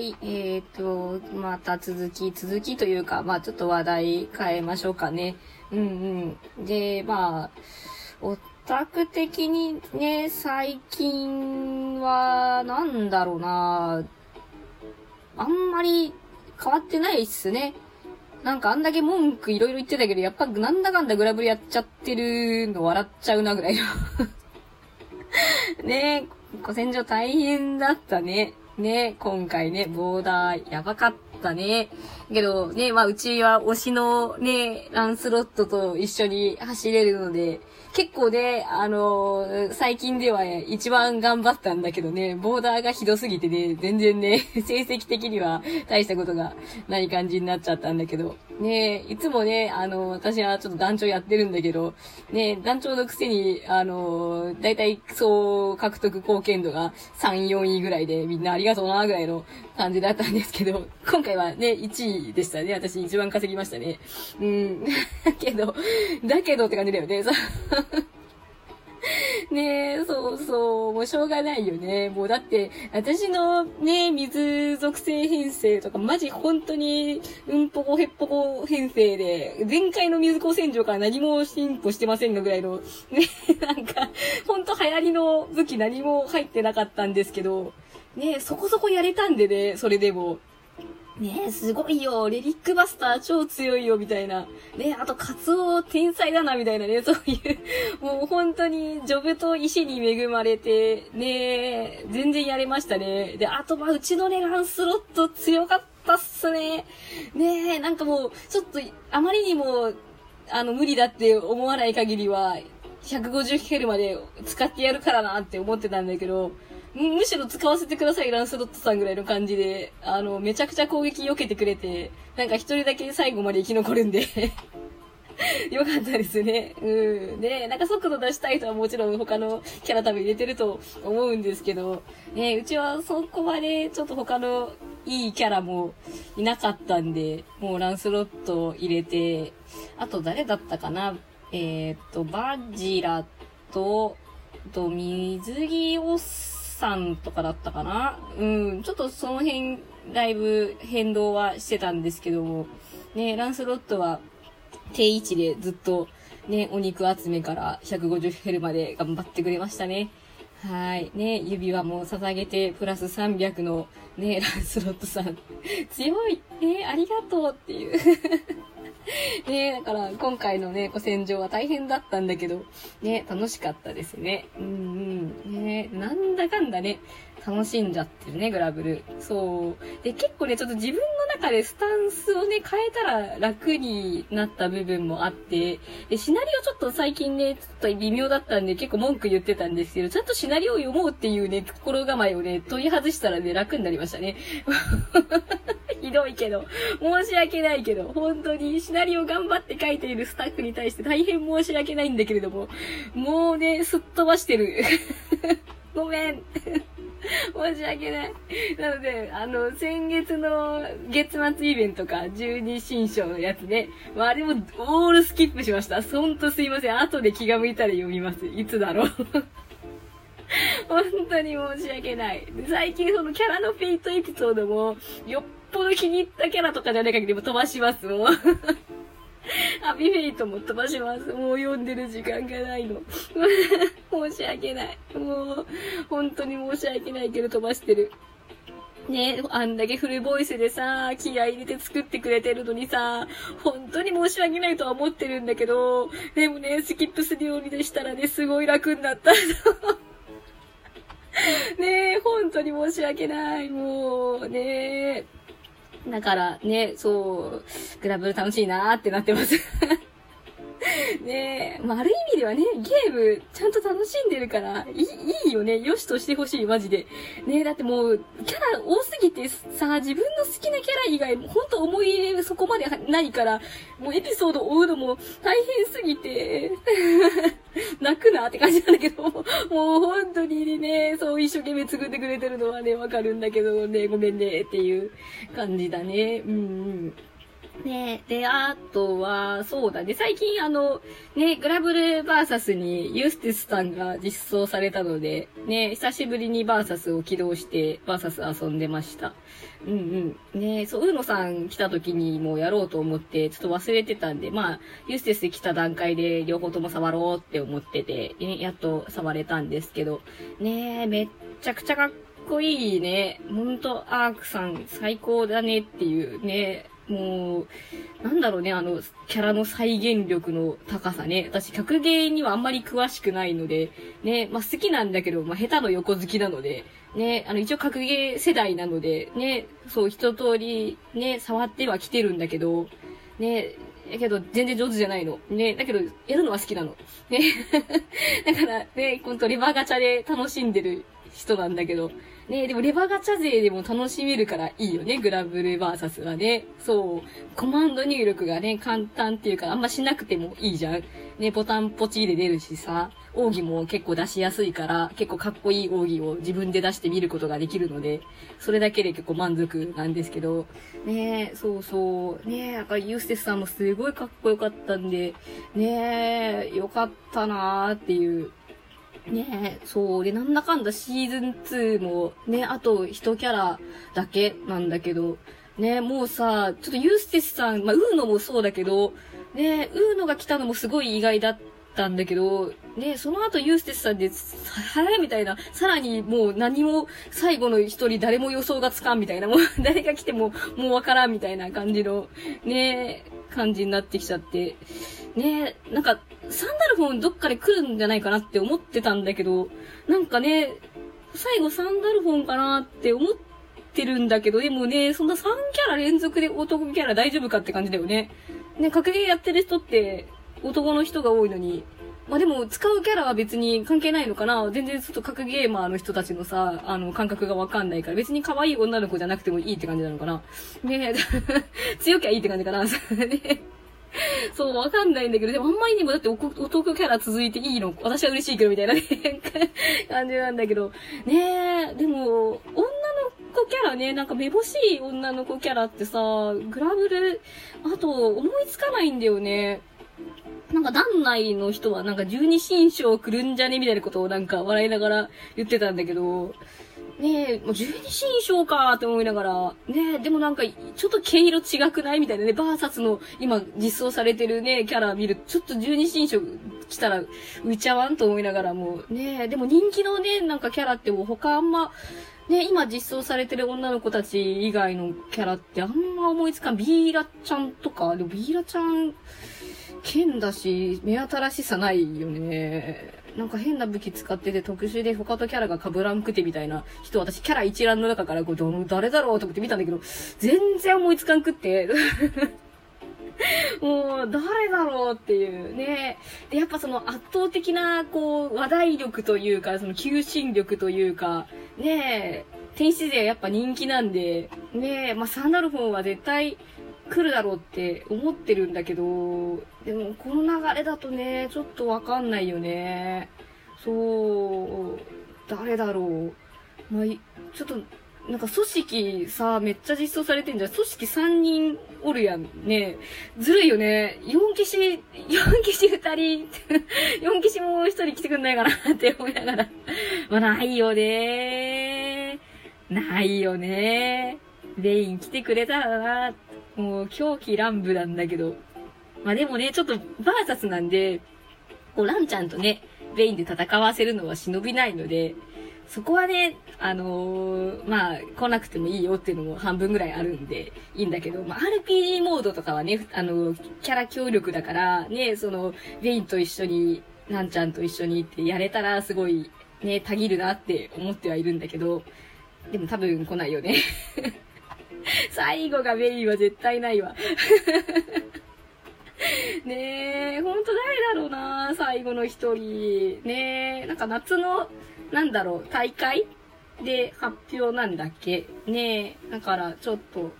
い。えっ、と、また続き、続きというか、まあちょっと話題変えましょうかね。うんうん。で、まあ、オタク的にね、最近は、なんだろうなあんまり変わってないっすね。なんかあんだけ文句いろいろ言ってたけど、やっぱなんだかんだグラブルやっちゃってるの笑っちゃうなぐらいの ねえ、古戦場大変だったね。ね今回ね、ボーダーやばかったね。けどね、まあうちは推しのね、ランスロットと一緒に走れるので、結構ね、あのー、最近では一番頑張ったんだけどね、ボーダーがひどすぎてね、全然ね、成績的には大したことがない感じになっちゃったんだけど、ねいつもね、あのー、私はちょっと団長やってるんだけど、ね団長のくせに、あのー、だいたいそう獲得貢献度が3、4位ぐらいでみんなありがとうなぐらいの感じだったんですけど、今回はね、1位でしたね。私一番稼ぎましたね。うん。だけど、だけどって感じだよね。そう ねえ、そうそう、もうしょうがないよね。もうだって、私のね、水属性編成とか、マジ本当に、うんぽこへっぽこ編成で、前回の水子洗浄から何も進歩してませんがぐらいの、ね、なんか、ほんと流行りの武器何も入ってなかったんですけど、ねそこそこやれたんでね、それでも。ね、すごいよ。レリックバスター超強いよ、みたいな。ねあと、カツオ天才だな、みたいなね、そういう、もう本当に、ジョブと石に恵まれて、ね全然やれましたね。で、あと、まあ、うちのね、ランスロット強かったっすね。ね、なんかもう、ちょっと、あまりにも、あの、無理だって思わない限りは、150ヘルまで使ってやるからなって思ってたんだけど、むしろ使わせてください、ランスロットさんぐらいの感じで、あの、めちゃくちゃ攻撃避けてくれて、なんか一人だけ最後まで生き残るんで よかったですね。うん。で、なんか速度出したいとはもちろん他のキャラ多分入れてると思うんですけど、ね、うちはそこまでちょっと他のいいキャラもいなかったんで、もうランスロット入れて、あと誰だったかな？えー、っと、バジラと、と、水着をさんとかだったかな？うん、ちょっとその辺、だいぶ変動はしてたんですけども、ね、ランスロットは定位置でずっとね、お肉集めから150フェルまで頑張ってくれましたね。はい。ね、指輪も捧げて、プラス300のね、ランスロットさん。強いね、ありがとうっていうねだから今回のね、古戦場は大変だったんだけど、ね、楽しかったですね。うんうん。ねなんだかんだね、楽しんじゃってるね、グラブル。そう。で、結構ね、ちょっと自分の中でスタンスをね、変えたら楽になった部分もあって、で、シナリオちょっと最近ね、ちょっと微妙だったんで結構文句言ってたんですけど、ちゃんとシナリオを読もうっていうね、心構えをね、取り外したらね、楽になりましたね。ひどいけど、申し訳ないけど、本当にシナリオ頑張って書いているスタッフに対して大変申し訳ないんだけれども、もうね、すっ飛ばしてる。ごめん。申し訳ない。なので、あの、先月の月末イベントか、12新章のやつね。まあ、あれもオールスキップしました。ほんとすいません。後で気が向いたら読みます。いつだろう。本当に申し訳ない。最近そのキャラのフェイトエピソードも、よっぽど気に入ったキャラとかじゃない限りも飛ばします、もう。アビフェイトも飛ばします。もう読んでる時間がないの。申し訳ない。もう、本当に申し訳ないけど飛ばしてる。ねあんだけフルボイスでさ、気合入れて作ってくれてるのにさ、本当に申し訳ないとは思ってるんだけど、でもね、スキップするようにでしたらね、すごい楽になった。ねえ、本当に申し訳ない。もう、ねえ。だからね、そう、グラブル楽しいなーってなってます ねえ、まあ、ある意味ではね、ゲーム、ちゃんと楽しんでるから、いい、いいよね。よしとしてほしい、マジで。ねえ、だってもう、キャラ多すぎてさ、自分の好きなキャラ以外、ほんと思い入れそこまでないから、もうエピソードを追うのも大変すぎて、泣くなって感じなんだけど、もう本当にね、そ一生懸命作ってくれてるのはね、わかるんだけどね、ごめんねっていう感じだね。うんうん。ねで、あとは、そうだね、最近あの、ね、グラブルバーサスにユースティスさんが実装されたので、ね、久しぶりにバーサスを起動してバーサス遊んでました。うんうん。ねそう、ウーノさん来た時にもやろうと思って、ちょっと忘れてたんで、まあ、ユースティス来た段階で両方とも触ろうって思ってて、ね、やっと触れたんですけど、ねめっちゃくちゃかっこいいね。ほんと、アークさん最高だねっていうね、もう、なんだろうね、あの、キャラの再現力の高さね。私、格ゲーにはあんまり詳しくないので、ね、まあ、好きなんだけど、まあ、下手の横好きなので、ね、あの、一応格ゲー世代なので、ね、そう、一通り、ね、触っては来てるんだけど、ね、だけど、全然上手じゃないの。ね、だけど、やるのは好きなの。ね。だから、ね、ほんと、レバーガチャで楽しんでる人なんだけど、ねでもレバガチャ勢でも楽しめるからいいよね、グラブルバーサスはね。そう。コマンド入力がね、簡単っていうか、あんましなくてもいいじゃん。ね、ボタンポチで出るしさ、奥義も結構出しやすいから、結構かっこいい奥義を自分で出してみることができるので、それだけで結構満足なんですけど、ねそうそう。ねなんかユーステスさんもすごいかっこよかったんで、ねよかったなーっていうねえ、そう。で、なんだかんだシーズン2も、ね、あと一キャラだけなんだけど、ね、もうさ、ちょっとユースティスさん、まあ、ウーノもそうだけど、ね、ウーノが来たのもすごい意外だったんだけど、ね、その後ユーステスさんで、はらみたいな、さらにもう何も最後の一人誰も予想がつかんみたいな、も う誰が来てももうわからんみたいな感じの、ね、感じになってきちゃって、ね、なんか、サンダルフォンどっかで来るんじゃないかなって思ってたんだけど、なんかね、最後サンダルフォンかなって思ってるんだけど、でもね、そんな3キャラ連続で男キャラ大丈夫かって感じだよね。ね、格ゲーやってる人って男の人が多いのに、まあでも、使うキャラは別に関係ないのかな。全然ちょっと格ゲーマーの人たちのさ、あの、感覚がわかんないから、別に可愛い女の子じゃなくてもいいって感じなのかな。ねえ。強きゃいいって感じかな。そう、わかんないんだけど、でもあんまりにもだって男キャラ続いていいの私は嬉しいけど、みたいなね 感じなんだけど。ねえ、でも、女の子キャラね、なんかめぼしい女の子キャラってさ、グラブル、あと思いつかないんだよね。なんか団内の人はなんか十二神将来るんじゃねみたいなことをなんか笑いながら言ってたんだけど、ねえ、もう十二神将かーって思いながら、ねえ、でもなんか、ちょっと毛色違くないみたいな。ね、バーサスの今実装されてるね、キャラ見る。ちょっと十二神将来たら浮いちゃわんと思いながらも、ねえ、でも人気のね、なんかキャラってもう他あんま、ね、今実装されてる女の子たち以外のキャラってあんま思いつかん。ビーラちゃんとか、でもビーラちゃん、剣だし、目新しさないよね。なんか変な武器使ってて特殊で他とキャラが被らんくてみたいな人、私キャラ一覧の中からこう、誰だろうと思って見たんだけど、全然思いつかんくって。もう、誰だろうっていうね。で、やっぱその圧倒的な、こう、話題力というか、その求心力というか、ねえ、天使勢はやっぱ人気なんで、ねえ、まあ、サンダルフォンは絶対、来るだろうって思ってるんだけど、でもこの流れだとね、ちょっとわかんないよね。そう、誰だろう。まあ、ちょっと、なんか組織さ、めっちゃ実装されてんじゃん。組織3人おるやん。ねずるいよね。4騎士、4騎士2人、4騎士もう1人来てくんないかなって思いながら。まあ、ないよねないよねレイン来てくれたらなもう狂気乱舞なんだけど。まあでもね、ちょっとバーサスなんで、こうランちゃんとね、ベインで戦わせるのは忍びないので、そこはね、あのー、まあ、来なくてもいいよっていうのも半分ぐらいあるんで、いいんだけど、まあ、RPG モードとかはね、あの、キャラ協力だから、ね、その、ベインと一緒に、ランちゃんと一緒にってやれたらすごい、ね、たぎるなって思ってはいるんだけど、でも多分来ないよね 最後がメインは絶対ないわ ねえ、ほんと誰だろうな最後の一人。ねえ、なんか夏の、なんだろう、大会で発表なんだっけねえ、だからちょっと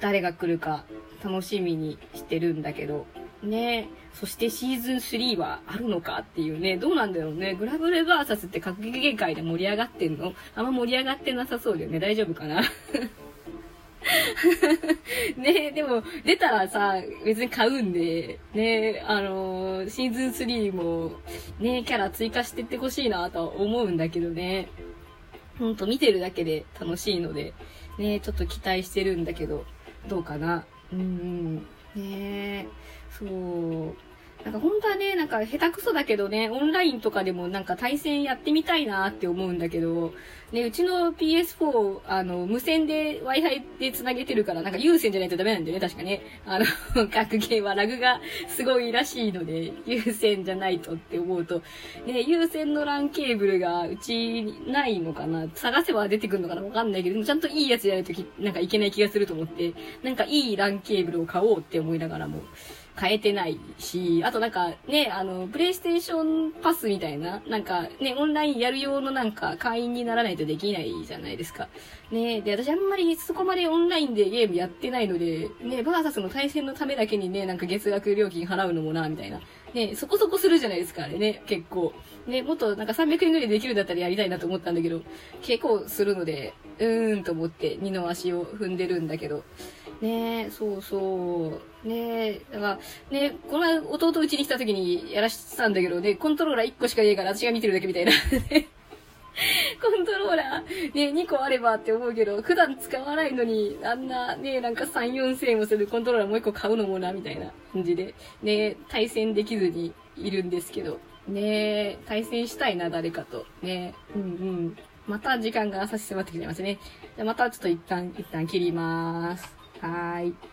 誰が来るか楽しみにしてるんだけど、ねえ、そしてシーズン3はあるのかっていうね、どうなんだろうね。グラブルバーサスって格ゲー界で盛り上がってんの？あんま盛り上がってなさそうだよね。大丈夫かな？ねでも、出たらさ、別に買うんで、ねあのー、シーズン3も、ねキャラ追加してってほしいなとは思うんだけどね。ほんと見てるだけで楽しいので、ねちょっと期待してるんだけど、どうかな。うん。ねそう。なんか本当はね、なんか下手くそだけどね、オンラインとかでもなんか対戦やってみたいなって思うんだけど、ね、うちの PS4、あの、無線で Wi-Fi で繋げてるから、なんか有線じゃないとダメなんだよね、確かね。あの、格ゲーはラグがすごいらしいので、有線じゃないとって思うと、ね、有線の LAN ケーブルがうちないのかな。探せば出てくるのかなわかんないけど、でもちゃんといいやつじゃないとき、なんかいけない気がすると思って、なんかいい LAN ケーブルを買おうって思いながらも、変えてないし、あとなんかね、あの、プレイステーションパスみたいな、なんかね、オンラインやる用のなんか会員にならないとできないじゃないですか。ね、で、私あんまりそこまでオンラインでゲームやってないので、ね、バーサスの対戦のためだけにね、なんか月額料金払うのもな、みたいな。ね、そこそこするじゃないですか、あれね、結構。ね、もっとなんか300円ぐらいできるんだったらやりたいなと思ったんだけど、結構するので、うーんと思って二の足を踏んでるんだけど。ねそうそう。ねだから、ねこの前弟うちに来た時にやらしてたんだけどね、コントローラー1個しかねえから私が見てるだけみたいな。コントローラー、ね、2個あればって思うけど、普段使わないのに、あんな、ね、なんか3、4千円もするコントローラーもう1個買うのもな、みたいな感じで、ね、対戦できずにいるんですけど、ね、対戦したいな、誰かと。ね、うんうん。また時間が差し迫ってきてますね。じゃまたちょっと一旦、一旦切ります。はい。